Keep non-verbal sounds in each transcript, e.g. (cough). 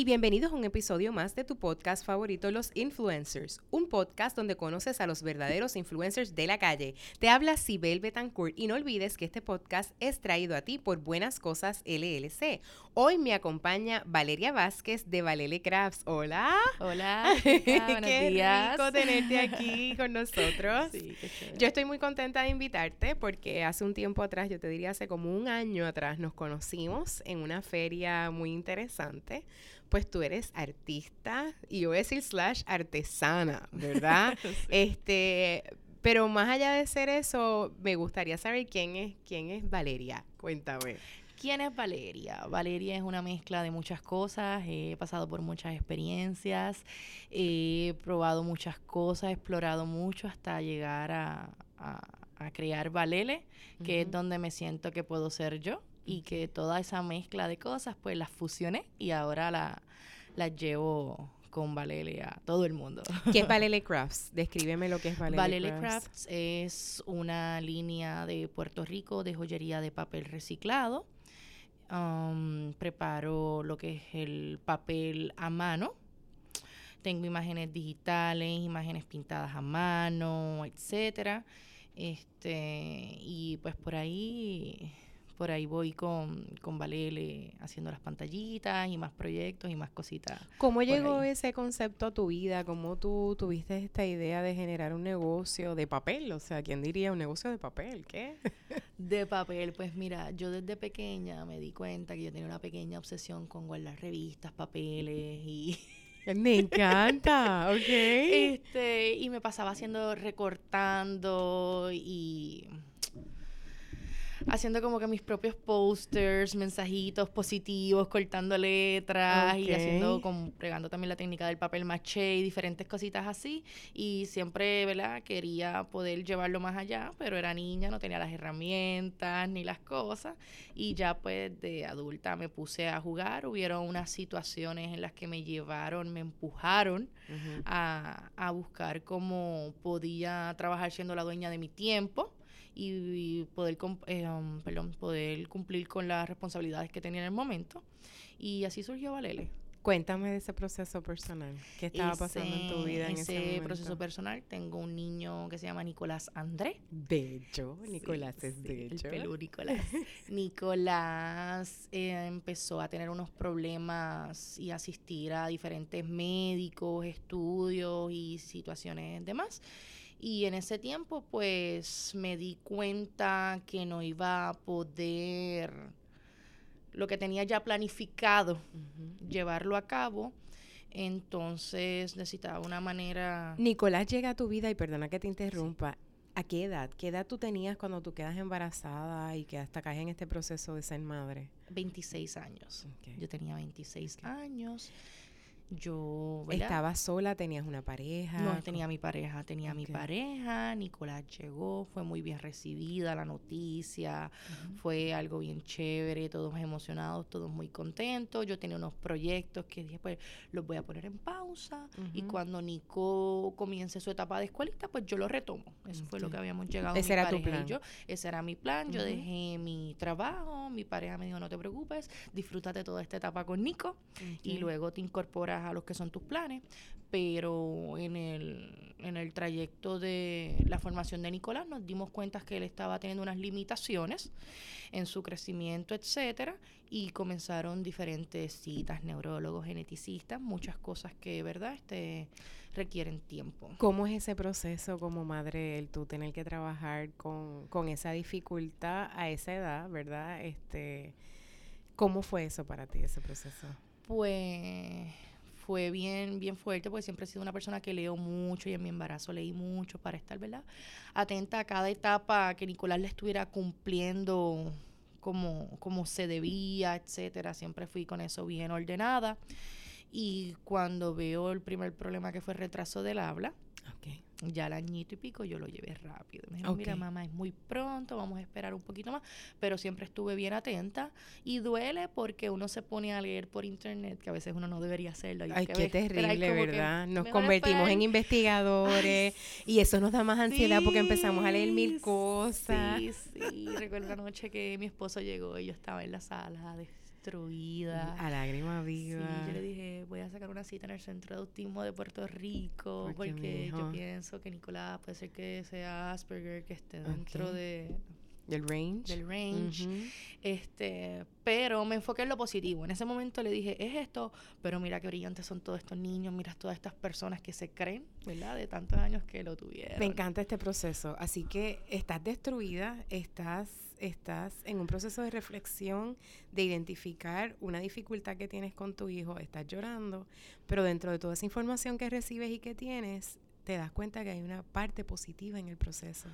Y bienvenidos a un episodio más de tu podcast favorito, Los Influencers, un podcast donde conoces a los verdaderos influencers de la calle. Te habla Sibel Betancourt y no olvides que este podcast es traído a ti por Buenas Cosas LLC. Hoy me acompaña Valeria Vázquez de Valele Crafts. Hola. Hola. (laughs) buenos Qué días. rico tenerte aquí con nosotros. (laughs) Sí, qué chévere. Yo estoy muy contenta de invitarte porque hace un tiempo atrás, yo te diría hace como un año atrás, nos conocimos en una feria muy interesante. Pues tú eres artista y yo voy a decir slash artesana, ¿verdad? (laughs) Este, pero más allá de ser eso, me gustaría saber quién es, quién es Valeria. Cuéntame. ¿Quién es Valeria? Valeria es una mezcla de muchas cosas, he pasado por muchas experiencias, he probado muchas cosas, he explorado mucho hasta llegar a, a- a crear Valele, que es donde me siento que puedo ser yo y que toda esa mezcla de cosas pues las fusioné y ahora la- las llevo con Valele a todo el mundo. ¿Qué es (laughs) Valele Crafts? Descríbeme lo que es Valele, Valele Crafts. Crafts es una línea de Puerto Rico de joyería de papel reciclado. Um, preparo lo que es el papel a mano. Tengo imágenes digitales, imágenes pintadas a mano, etcétera. Este, y pues por ahí por ahí voy con, con Valele haciendo las pantallitas y más proyectos y más cositas. ¿Cómo llegó ahí. ese concepto a tu vida? ¿Cómo tú tuviste esta idea de generar un negocio de papel? O sea, ¿quién diría un negocio de papel? ¿Qué? (laughs) De papel, pues mira, yo desde pequeña me di cuenta que yo tenía una pequeña obsesión con guardar revistas, papeles y (laughs) Me encanta, (laughs) ok. este y me pasaba haciendo recortando y haciendo como que mis propios posters, mensajitos positivos, cortando letras y haciendo como pregando también la técnica del papel maché y diferentes cositas así. Y siempre, ¿verdad? Quería poder llevarlo más allá, pero era niña, no tenía las herramientas ni las cosas. Y ya pues de adulta me puse a jugar, hubieron unas situaciones en las que me llevaron, me empujaron a, a buscar cómo podía trabajar siendo la dueña de mi tiempo y, y poder, eh, um, perdón, poder cumplir con las responsabilidades que tenía en el momento. Y así surgió Valele. Cuéntame de ese proceso personal. ¿Qué estaba pasando en tu vida en ese, momento? proceso personal. Tengo un niño que se llama Nicolás André. Bello, Nicolás Sí, es sí, bello. El pelú Nicolás. (laughs) Nicolás eh, empezó a tener unos problemas y asistir a diferentes médicos, estudios y situaciones demás. Y en ese tiempo, pues me di cuenta que no iba a poder lo que tenía ya planificado llevarlo a cabo. Entonces necesitaba una manera. Nicolás llega a tu vida y perdona que te interrumpa. ¿A qué edad? ¿Qué edad tú tenías cuando tú quedas embarazada y que hasta caes en este proceso de ser madre? 26 años. Yo tenía 26 años. Yo, ¿verdad? ¿Estabas sola? ¿Tenías una pareja? No tenía mi pareja, tenía mi Ok. pareja, Nicolás llegó, fue muy bien recibida la noticia, fue algo bien chévere, todos emocionados, todos muy contentos. Yo tenía unos proyectos que dije, pues los voy a poner en pausa y cuando Nico comience su etapa de escuelita, pues yo lo retomo. Eso fue lo que habíamos llegado Ese mi era tu plan. yo. Ese era mi plan. Yo dejé mi trabajo, mi pareja me dijo, no te preocupes, disfrútate toda esta etapa con Nico y luego te incorporas a los que son tus planes. Pero en el, en el trayecto de la formación de Nicolás nos dimos cuenta que él estaba teniendo unas limitaciones en su crecimiento, etcétera, y comenzaron diferentes citas, neurólogos, geneticistas, muchas cosas que, ¿verdad?, este, requieren tiempo. ¿Cómo es ese proceso como madre, el tú tener que trabajar con, con esa dificultad a esa edad, verdad? Este, ¿Cómo fue eso para ti, ese proceso? Pues fue bien, bien fuerte, porque siempre he sido una persona que leo mucho y en mi embarazo leí mucho para estar, ¿verdad? Atenta a cada etapa que Nicolás le estuviera cumpliendo como, como se debía, etcétera. Siempre fui con eso bien ordenada. Y cuando veo el primer problema que fue retraso del habla, ya al añito y pico yo lo llevé rápido. Me dijeron, mira mamá, es muy pronto, vamos a esperar un poquito más, pero siempre estuve bien atenta y duele porque uno se pone a leer por internet, que a veces uno no debería hacerlo. Ay, qué terrible, ¿verdad? Nos convertimos en investigadores y eso nos da más ansiedad porque empezamos a leer mil cosas. Sí, sí. Recuerdo la noche que mi esposo llegó y yo estaba en la sala de- destruida. A lágrima Sí, viva. yo le dije, voy a sacar una cita en el Centro de Autismo de Puerto Rico, Porque, porque, yo pienso que Nicolás puede ser que sea Asperger, que esté dentro de, Del range. del range. Este, pero me enfoqué en lo positivo. En ese momento le dije, es esto, pero mira qué brillantes son todos estos niños, mira todas estas personas que se creen, ¿verdad? De tantos años que lo tuvieron. Me encanta este proceso. Así que estás destruida, estás, estás en un proceso de reflexión, de identificar una dificultad que tienes con tu hijo, estás llorando, pero dentro de toda esa información que recibes y que tienes, te das cuenta que hay una parte positiva en el proceso.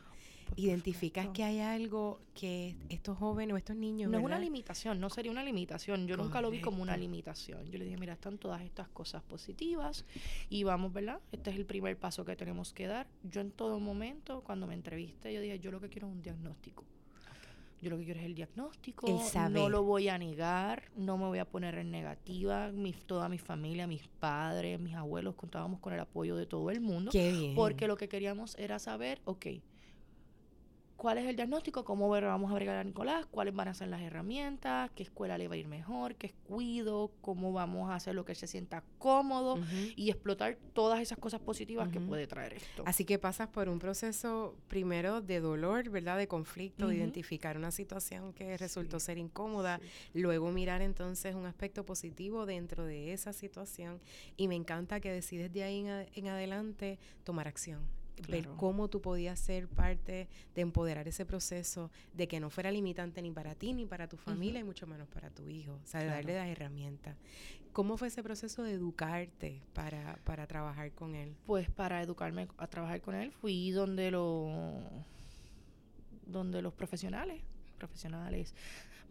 Identificas que hay algo que estos jóvenes o estos niños... No es una limitación, no sería una limitación. Yo nunca lo vi como una limitación. Yo le dije, mira, están todas estas cosas positivas y vamos, ¿verdad? Este es el primer paso que tenemos que dar. Yo en todo momento, cuando me entrevisté, yo dije, yo lo que quiero es un diagnóstico. Yo lo que quiero es el diagnóstico. El. No lo voy a negar, no me voy a poner en negativa. Mi, toda mi familia, mis padres, mis abuelos, contábamos con el apoyo de todo el mundo. Qué bien. Porque lo que queríamos era saber, ok, ¿cuál es el diagnóstico? ¿Cómo vamos a agregar a Nicolás? ¿Cuáles van a ser las herramientas? ¿Qué escuela le va a ir mejor? ¿Qué cuido? ¿Cómo vamos a hacer lo que él se sienta cómodo? Y explotar todas esas cosas positivas que puede traer esto. Así que pasas por un proceso primero de dolor, ¿verdad? De conflicto, de identificar una situación que resultó Sí, ser incómoda, Sí. luego mirar entonces un aspecto positivo dentro de esa situación y me encanta que decides de ahí en, en adelante tomar acción. Ver cómo tú podías ser parte de empoderar ese proceso, de que no fuera limitante ni para ti, ni para tu familia, y mucho menos para tu hijo. O sea, de darle las herramientas. ¿Cómo fue ese proceso de educarte para, para trabajar con él? Pues para educarme a trabajar con él fui donde lo donde los profesionales, profesionales,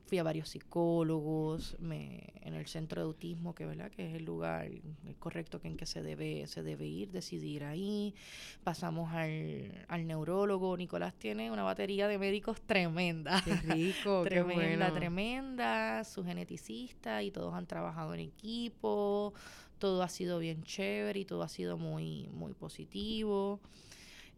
fui a varios psicólogos, me, en el centro de autismo, que verdad que es el lugar correcto que en que se debe, se debe ir, decidir ahí. Pasamos al, al neurólogo. Nicolás tiene una batería de médicos tremenda. Qué rico, qué tremenda, bueno. tremenda, su geneticista y todos han trabajado en equipo, todo ha sido bien chévere y todo ha sido muy, muy positivo.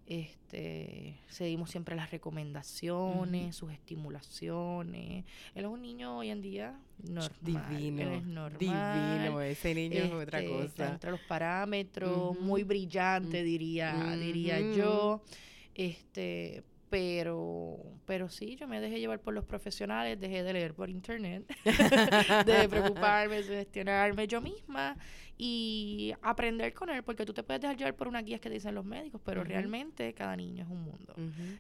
Este, seguimos siempre las recomendaciones, sus estimulaciones. Él es un niño hoy en día normal. Divino, él es normal. divino, ese niño es otra este, Está cosa. entre los parámetros, muy brillante, diría, diría yo. Este, pero, pero sí, yo me dejé llevar por los profesionales, dejé de leer por internet, (laughs) de preocuparme, de gestionarme yo misma y aprender con él, porque tú te puedes dejar llevar por unas guías que dicen los médicos, pero realmente cada niño es un mundo.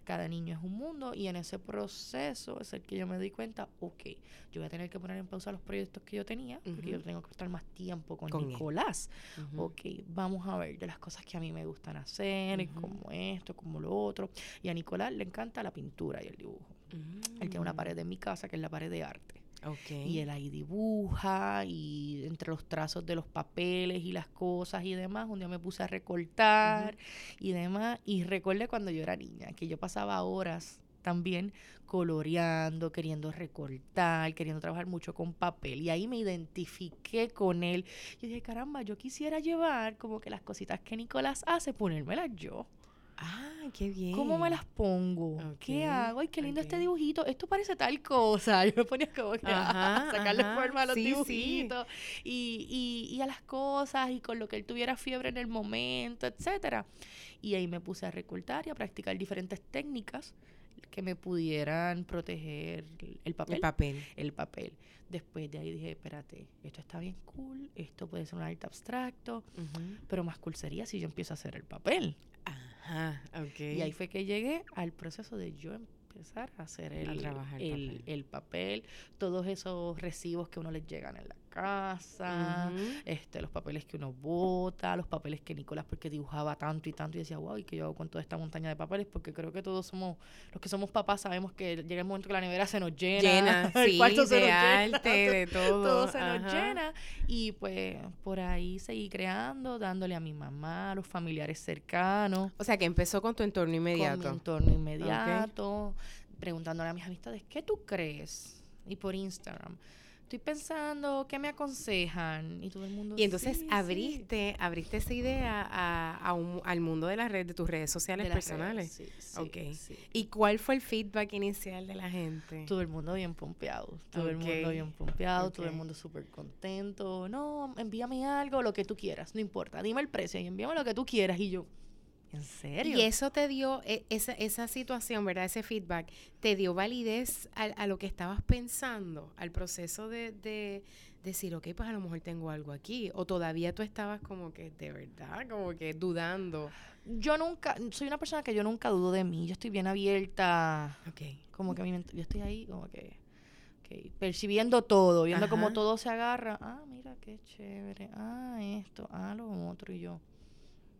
Cada niño es un mundo y en ese proceso es el que yo me di cuenta, ok, yo voy a tener que poner en pausa los proyectos que yo tenía, porque yo tengo que estar más tiempo con. Nicolás. Ok, vamos a ver de las cosas que a mí me gustan hacer, como esto, como lo otro. Y a Nicolás le encanta la pintura y el dibujo. Él tiene una Mm. pared en mi casa que es la pared de arte. Ok. Y él ahí dibuja y entre los trazos de los papeles y las cosas y demás, un día me puse a recortar y demás. Y recuerde cuando yo era niña, que yo pasaba horas también coloreando, queriendo recortar, queriendo trabajar mucho con papel. Y ahí me identifiqué con él. Yo dije, caramba, yo quisiera llevar como que las cositas que Nicolás hace, ponérmelas yo. Ah, qué bien. ¿Cómo me las pongo? ¿Qué hago? Ay, qué lindo este dibujito. Esto parece tal cosa. (laughs) Yo me ponía como que a (laughs) sacarle ajá, forma a los sí, sí. dibujitos Y, y, y a las cosas y con lo que él tuviera fiebre en el momento, etcétera. Y ahí me puse a recortar y a practicar diferentes técnicas que me pudieran proteger el papel. El papel. el papel. Después de ahí dije, espérate, esto está bien cool, esto puede ser un arte abstracto, pero más cool sería si yo empiezo a hacer el papel. Ajá, ok. Y ahí fue que llegué al proceso de yo empezar a hacer el, trabajar el el, papel. el papel, todos esos recibos que uno les llegan en la casa, este, los papeles que uno bota, los papeles que Nicolás, porque dibujaba tanto y tanto, y decía, wow, ¿y qué yo hago con toda esta montaña de papeles? Porque creo que todos somos, los que somos papás sabemos que llega el momento que la nevera se nos llena, Llena, (laughs) el sí, cuarto se de nos llena, arte, (laughs) de todo. todo se nos llena. Y pues por ahí seguí creando, dándole a mi mamá, a los familiares cercanos, O sea, que empezó con tu entorno con mi inmediato. entorno inmediato, preguntándole a mis amistades, ¿qué tú crees? Y por Instagram, estoy pensando, ¿qué me aconsejan? Y todo el mundo Y entonces "Sí, sí". abriste, abriste esa idea a, a un- al mundo de las redes, de tus redes sociales las redes, personales. sí, sí, Ok. sí. ¿Y cuál fue el feedback inicial de la gente? Todo el mundo bien pompeado, todo el mundo bien pompeado, todo el mundo súper contento. No, envíame algo, lo que tú quieras, no importa, dime el precio y envíame lo que tú quieras. Y yo, ¿en serio? Y eso te dio, e- esa, esa situación, ¿verdad? Ese feedback, ¿te dio validez a, a lo que estabas pensando, al proceso de, de decir, ok, pues a lo mejor tengo algo aquí? ¿O todavía tú estabas como que, de verdad, como que dudando? Yo nunca, soy una persona que yo nunca dudo de mí, yo estoy bien abierta, Ok. como que mi mente- yo estoy ahí como que, ok, percibiendo todo, viendo cómo Ajá. todo se agarra. Ah, mira qué chévere, ah, esto, ah, lo otro, y yo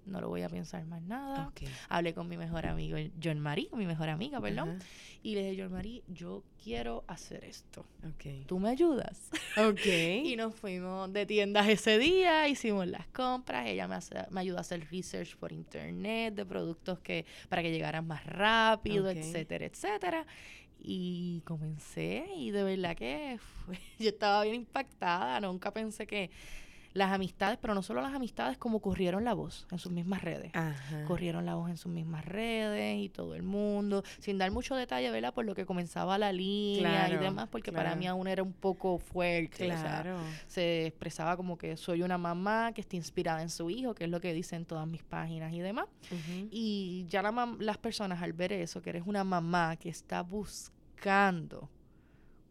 no lo voy a pensar más nada. Hablé con mi mejor amigo, John Marie, mi mejor amiga, perdón, y le dije, John Marie, yo quiero hacer esto. Ok. ¿Tú me ayudas? Ok. (laughs) Y nos fuimos de tiendas ese día, hicimos las compras, ella me, hace- me ayudó a hacer research por internet de productos que para que llegaran más rápido, etcétera, etcétera. Y comencé y de verdad que fue- (laughs) yo estaba bien impactada, nunca pensé que las amistades, pero no solo las amistades, como corrieron la voz en sus mismas redes. Ajá. Corrieron la voz en sus mismas redes y todo el mundo, sin dar mucho detalle, ¿verdad? Por lo que comenzaba la línea y demás, porque para mí aún era un poco fuerte. o sea, se expresaba como que soy una mamá que está inspirada en su hijo, que es lo que dicen todas mis páginas y demás. Y ya la las personas al ver eso, que eres una mamá que está buscando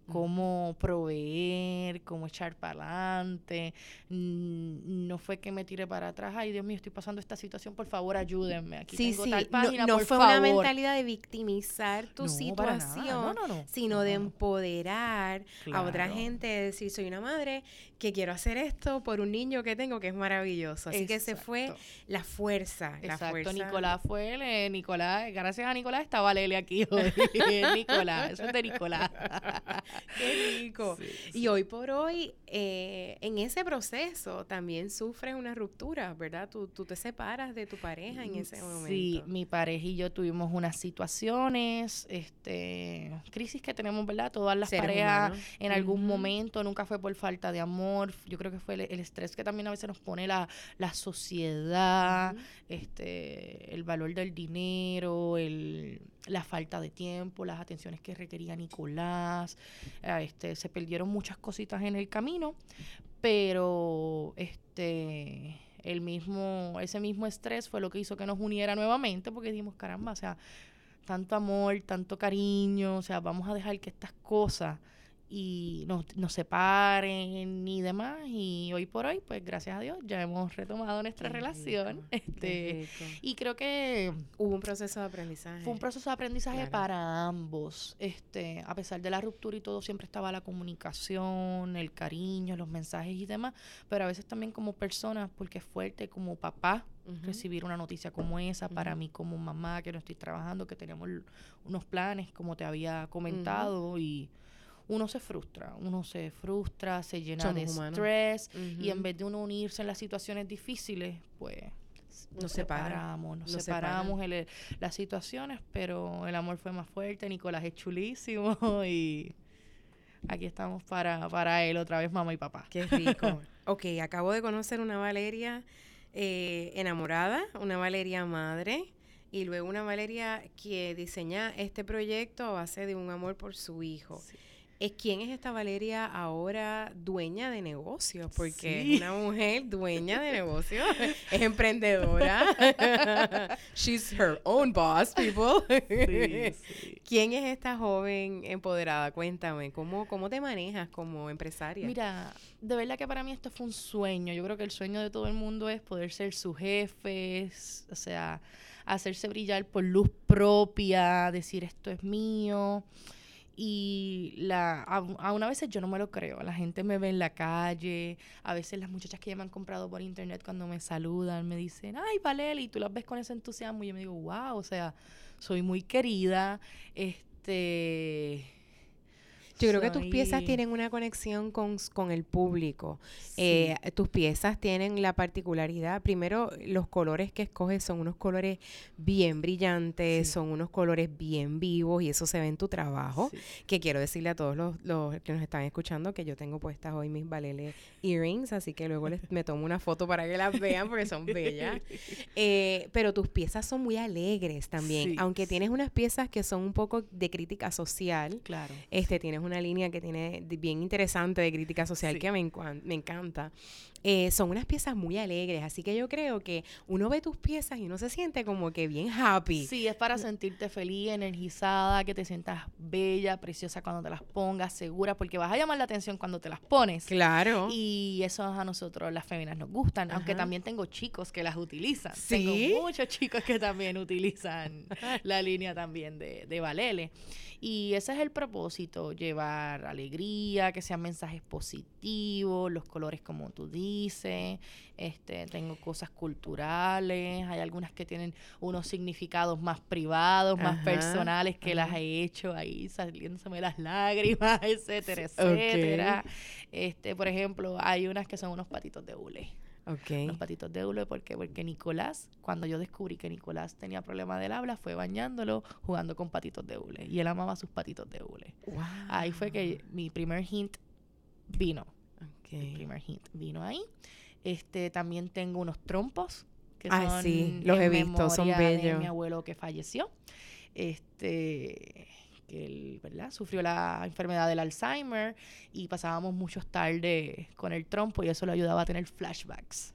cómo proveer, cómo echar para adelante, no fue que me tiré para atrás, ay Dios mío, estoy pasando esta situación, por favor ayúdenme, aquí Sí, tengo sí, tal no- página, no, por fue favor. una mentalidad de victimizar tu No, situación, No, no, no. sino No, de empoderar a otra gente, de decir, soy una madre que quiero hacer esto por un niño que tengo que es maravilloso. Así que se fue la fuerza, la Exacto, fuerza. Nicolás fue él, eh, Nicolás, gracias a Nicolás estaba Lele aquí hoy. (laughs) Nicolás, eso es de Nicolás. (laughs) (laughs) Qué rico. Sí, Y hoy por hoy, eh, en ese proceso también sufres una ruptura, ¿verdad? Tú, tú te separas de tu pareja en ese momento. Sí, mi pareja y yo tuvimos unas situaciones, este, crisis que tenemos, ¿verdad? Todas las Seres parejas humanos. en algún momento, nunca fue por falta de amor, yo creo que fue el, el estrés que también a veces nos pone la, la sociedad, este, el valor del dinero, el, la falta de tiempo, las atenciones que requería Nicolás, eh, este, se perdieron muchas cositas en el camino, pero este el mismo, ese mismo estrés fue lo que hizo que nos uniera nuevamente, porque dijimos, caramba, o sea, tanto amor, tanto cariño, o sea, vamos a dejar que estas cosas y nos, nos separen y demás. Y hoy por hoy, pues gracias a Dios, ya hemos retomado nuestra Qué relación. rico, Este, y creo que Hubo un proceso de aprendizaje. fue un proceso de aprendizaje Claro. para ambos. Este, a pesar de la ruptura y todo, siempre estaba la comunicación, el cariño, los mensajes y demás. Pero a veces también como persona, porque es fuerte como papá recibir una noticia como esa, para mí como mamá que no estoy trabajando, que tenemos unos planes, como te había comentado, y uno se frustra, uno se frustra, se llena Somos de estrés, y en vez de uno unirse en las situaciones difíciles, pues Nos nos separa, separamos, nos nos separamos el- las situaciones, pero el amor fue más fuerte, Nicolás es chulísimo (laughs) y aquí estamos para, para él otra vez, mamá y papá. Qué rico. (laughs) ok, acabo de conocer una Valeria eh, enamorada, una Valeria madre y luego una Valeria que diseña este proyecto a base de un amor por su hijo. Sí. ¿Es quién es esta Valeria ahora dueña de negocios? Porque Sí. es una mujer dueña de negocios, (laughs) es emprendedora. (laughs) She's her own boss, people. Sí, (laughs) sí. ¿Quién es esta joven empoderada? Cuéntame, ¿cómo, cómo te manejas como empresaria? Mira, de verdad que para mí esto fue un sueño. Yo creo que el sueño de todo el mundo es poder ser su jefe, o sea, hacerse brillar por luz propia, decir esto es mío. Y la, a, a veces yo no me lo creo. La gente me ve en la calle. A veces las muchachas que ya me han comprado por internet cuando me saludan me dicen, ay, Valeli, y tú las ves con ese entusiasmo. Y yo me digo, wow, o sea, soy muy querida. Este. Yo creo que tus piezas tienen una conexión con, con el público. Eh, tus piezas tienen la particularidad, primero, los colores que escoges son unos colores bien brillantes, Sí. son unos colores bien vivos y eso se ve en tu trabajo. Sí. Que quiero decirle a todos los, los que nos están escuchando que yo tengo puestas hoy mis Valele earrings, así que luego les, me tomo una foto para que las vean porque son bellas. (laughs) Eh, pero tus piezas son muy alegres también, aunque tienes unas piezas que son un poco de crítica social. Claro. Este, tienes una línea que tiene bien interesante de crítica social Sí. que me, me encanta. Eh, son unas piezas muy alegres, así que yo creo que uno ve tus piezas y uno se siente como que bien happy. Sí, es para sentirte feliz, energizada, que te sientas bella, preciosa cuando te las pongas, segura, porque vas a llamar la atención cuando te las pones. Claro. Y eso a nosotros las féminas nos gustan, aunque Ajá. también tengo chicos que las utilizan. ¿Sí? Tengo muchos chicos que también utilizan (laughs) la línea también de, de Valele. Y ese es el propósito, llevar alegría, que sean mensajes positivos, los colores como tú dices. Este, tengo cosas culturales, hay algunas que tienen unos significados más privados, más Ajá, personales que las he hecho ahí saliéndoseme las lágrimas, (laughs) etcétera, Sí, etcétera. Este, por ejemplo, hay unas que son unos patitos de hule. Ok. Los patitos de hule, ¿por qué? Porque Nicolás, cuando yo descubrí que Nicolás tenía problema del habla, fue bañándolo jugando con patitos de hule. Y él amaba sus patitos de hule. Ahí fue que mi primer hint vino. El Ok. primer hint vino ahí. Este, también tengo unos trompos. Que Ah, son sí, los he visto, son memoria de bellos. mi abuelo que falleció. Este que él, ¿verdad? Sufrió la enfermedad del Alzheimer y pasábamos muchos tardes con el trompo y eso le ayudaba a tener flashbacks.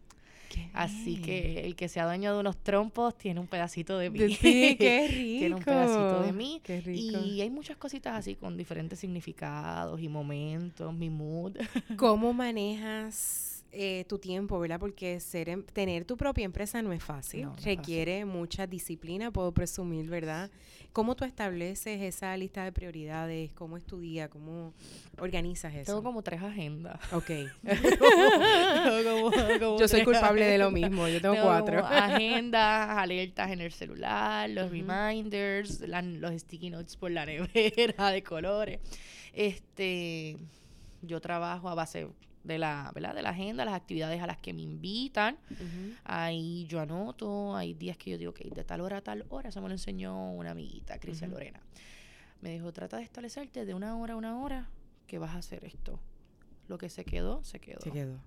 Qué Así bien. que el que se ha dueño de unos trompos tiene un pedacito de mí. Qué rico. (laughs) Tiene un pedacito de mí. Qué rico. Y hay muchas cositas así con diferentes significados y momentos, mi mood. ¿Cómo manejas eh, tu tiempo, verdad? Porque ser em- tener tu propia empresa no es fácil. No, no es fácil. Requiere mucha disciplina, puedo presumir, ¿verdad? ¿Cómo tú estableces esa lista de prioridades? ¿Cómo es tu día? ¿Cómo organizas eso? Tengo como tres agendas. Ok. (laughs) (laughs) Tengo como- como Yo soy culpable de lo mismo. Yo tengo Tengo cuatro. agendas, alertas en el celular, los reminders, la- los sticky notes por la (laughs) nevera de colores. Este, yo trabajo a base de la, ¿verdad? de la agenda, las actividades a las que me invitan. Ahí yo anoto, hay días que yo digo que de tal hora a tal hora, eso me lo enseñó una amiguita, Crisia. Lorena. Me dijo, trata de establecerte de una hora a una hora que vas a hacer esto. Lo que se quedó, se quedó. Se quedó.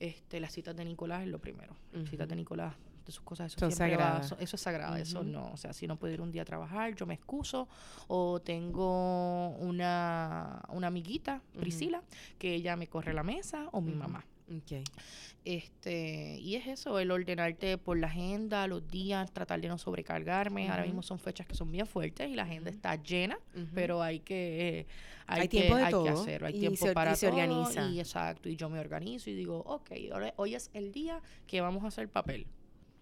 Este, las citas de Nicolás es lo primero. Las citas de. Nicolás, de sus cosas, eso Son va- eso, eso es sagrado, eso no. O sea, si no puedo ir un día a trabajar, yo me excuso. O tengo una, una amiguita. Priscila, que ella me corre la mesa, o mi mamá. Este, y es eso, el ordenarte por la agenda, los días, tratar de no sobrecargarme. Ahora mismo son fechas que son bien fuertes y la agenda está llena, pero hay que eh, hay, Hay que, tiempo de hay que todo, hacerlo, hay y tiempo se para y se todo, organiza. y exacto, y yo me organizo y digo, ok, hoy es el día que vamos a hacer papel.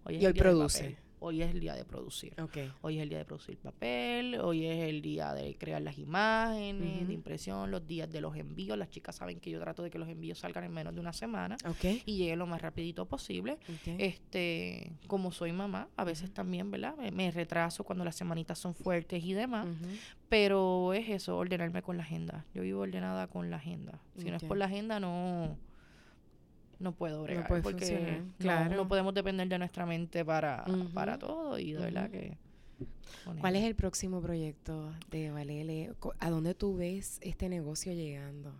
Hoy es Y el hoy día del produce. papel. Hoy es el día de producir. Ok. Hoy es el día de producir papel, hoy es el día de crear las imágenes, de impresión, los días de los envíos. Las chicas saben que yo trato de que los envíos salgan en menos de una semana Ok. y lleguen lo más rapidito posible. Este, como soy mamá, a veces también, ¿verdad? Me, me retraso cuando las semanitas son fuertes y demás, pero es eso, ordenarme con la agenda. Yo vivo ordenada con la agenda. Si no es por la agenda, no no puedo bregar puede porque funcionar, no- claro. no, podemos depender de nuestra mente para, para todo y de verdad que ¿Cuál es el próximo proyecto de Valele? ¿A dónde tú ves este negocio llegando?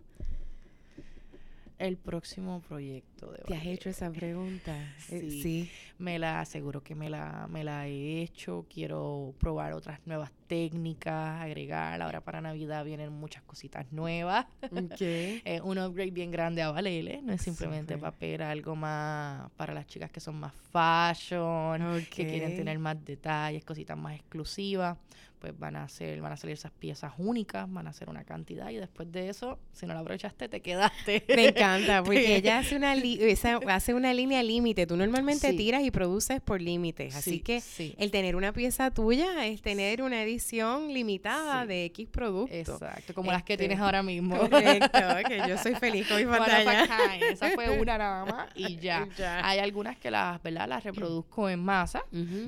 El próximo proyecto de ¿Te has hecho esa pregunta? (laughs) Eh, Sí. sí. Me la aseguro que me la, me la he hecho. Quiero probar otras nuevas técnicas, agregar. Ahora para Navidad vienen muchas cositas nuevas. Ok. (laughs) Eh, un upgrade bien grande a Valele. No es simplemente Súper. papel, algo más para las chicas que son más fashion, que quieren tener más detalles, cositas más exclusivas. Pues van a hacer, van a salir esas piezas únicas, van a hacer una cantidad y después de eso, si no la aprovechaste, te quedaste. Me encanta, (laughs) porque ella hace una, li- esa- hace una línea límite. Tú normalmente Sí. tiras y produces por límites. Así Sí, que sí. el tener una pieza tuya es tener una edición limitada de X producto. Exacto, como las que Este, tienes ahora mismo. Correcto, (laughs) que yo soy feliz con mi One of a pantalla. kind. Esa fue (laughs) una nada más y ya. Ya. Hay algunas que las, ¿verdad? Las reproduzco en masa,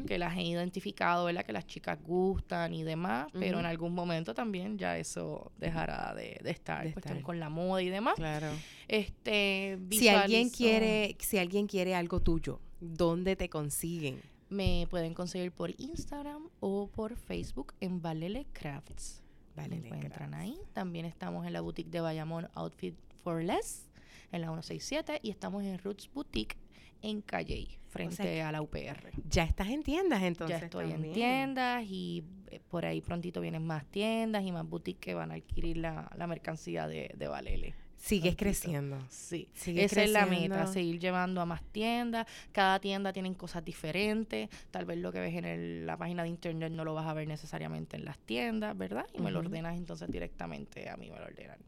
que las he identificado, ¿verdad? Que las chicas gustan y y demás, pero en algún momento también ya eso dejará de, estar, cuestión con la moda y demás. Claro. Este, si alguien quiere, si alguien quiere algo tuyo, ¿dónde te consiguen? Me pueden conseguir por Instagram o por Facebook en Valele Crafts. Vale, Me encuentran ahí. También estamos en la boutique de Bayamón Outfit for Less en la 167 y estamos en Roots Boutique en Calle, frente a la UPR. Ya estás en tiendas entonces. Ya estoy en tiendas y eh, por ahí prontito vienen más tiendas y más boutiques que van a adquirir la, mercancía de, de Valele. Sigues creciendo. Sí, esa es la meta, seguir llevando a más tiendas. Cada tienda tiene cosas diferentes. Tal vez lo que ves en la página de internet no lo vas a ver necesariamente en las tiendas, ¿verdad? Y me lo ordenas entonces directamente a mí me lo ordenan.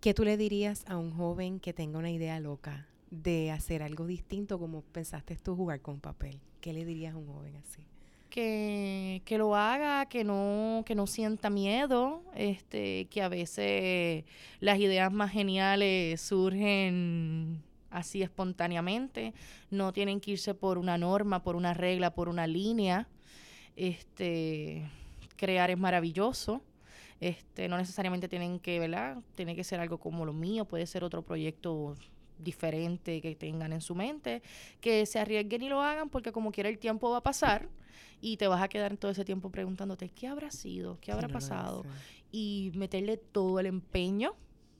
¿Qué tú le dirías a un joven que tenga una idea loca de hacer algo distinto como pensaste tú jugar con papel? ¿Qué le dirías a un joven así? Que, que, lo haga, que no, que no sienta miedo, este, que a veces las ideas más geniales surgen así espontáneamente, no tienen que irse por una norma, por una regla, por una línea. Este, crear es maravilloso. Este, no necesariamente tienen que, ¿verdad? Tiene que ser algo como lo mío, puede ser otro proyecto diferente que tengan en su mente, que se arriesguen y lo hagan porque como quiera el tiempo va a pasar y te vas a quedar todo ese tiempo preguntándote qué habrá sido, qué habrá pasado y meterle todo el empeño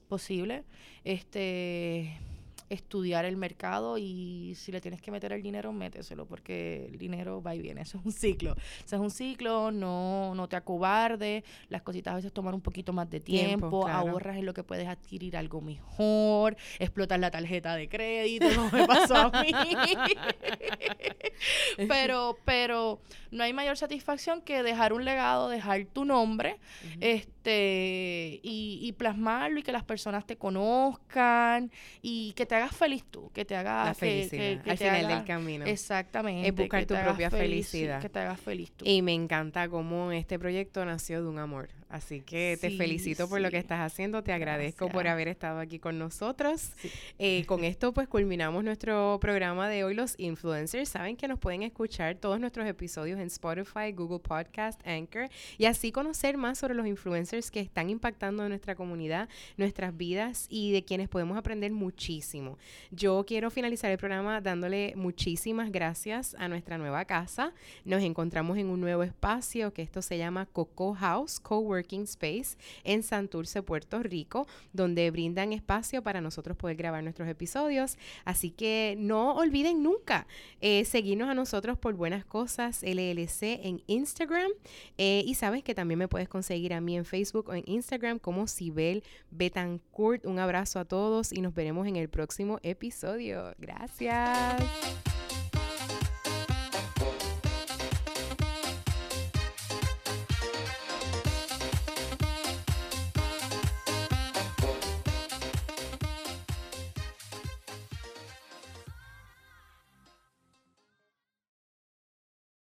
posible. Este estudiar el mercado y si le tienes que meter el dinero, méteselo, porque el dinero va y viene, (laughs) eso es un ciclo. Eso es un ciclo, no, no te acobarde, las cositas a veces toman un poquito más de tiempo, ahorras en lo que puedes adquirir algo mejor, explotar la tarjeta de crédito, como me pasó a mí. (laughs) pero, pero no hay mayor satisfacción que dejar un legado, dejar tu nombre, este, y, y plasmarlo y que las personas te conozcan y que te hagas feliz tú, que te hagas... La felicidad, al final del camino. Exactamente. Es buscar tu propia felicidad. Que te hagas feliz tú. Y me encanta cómo este proyecto nació de un amor. Así que te felicito por lo que estás haciendo, te agradezco por haber estado aquí con nosotros. Eh, con (laughs) esto pues culminamos nuestro programa de hoy, los influencers. Saben que nos pueden escuchar todos nuestros episodios en Spotify, Google Podcast, Anchor y así conocer más sobre los influencers que están impactando nuestra comunidad, nuestras vidas y de quienes podemos aprender muchísimo. Yo quiero finalizar el programa dándole muchísimas gracias a nuestra nueva casa. Nos encontramos en un nuevo espacio que esto se llama Coco House, Coworking Space en Santurce, Puerto Rico, donde brindan espacio para nosotros poder grabar nuestros episodios. Así que no olviden nunca eh, seguirnos a nosotros por Buenas Cosas LLC en Instagram. Eh, y sabes que también me puedes conseguir a mí en Facebook o en Instagram como Sibel Betancourt. Un abrazo a todos y nos veremos en el próximo episodio. Gracias.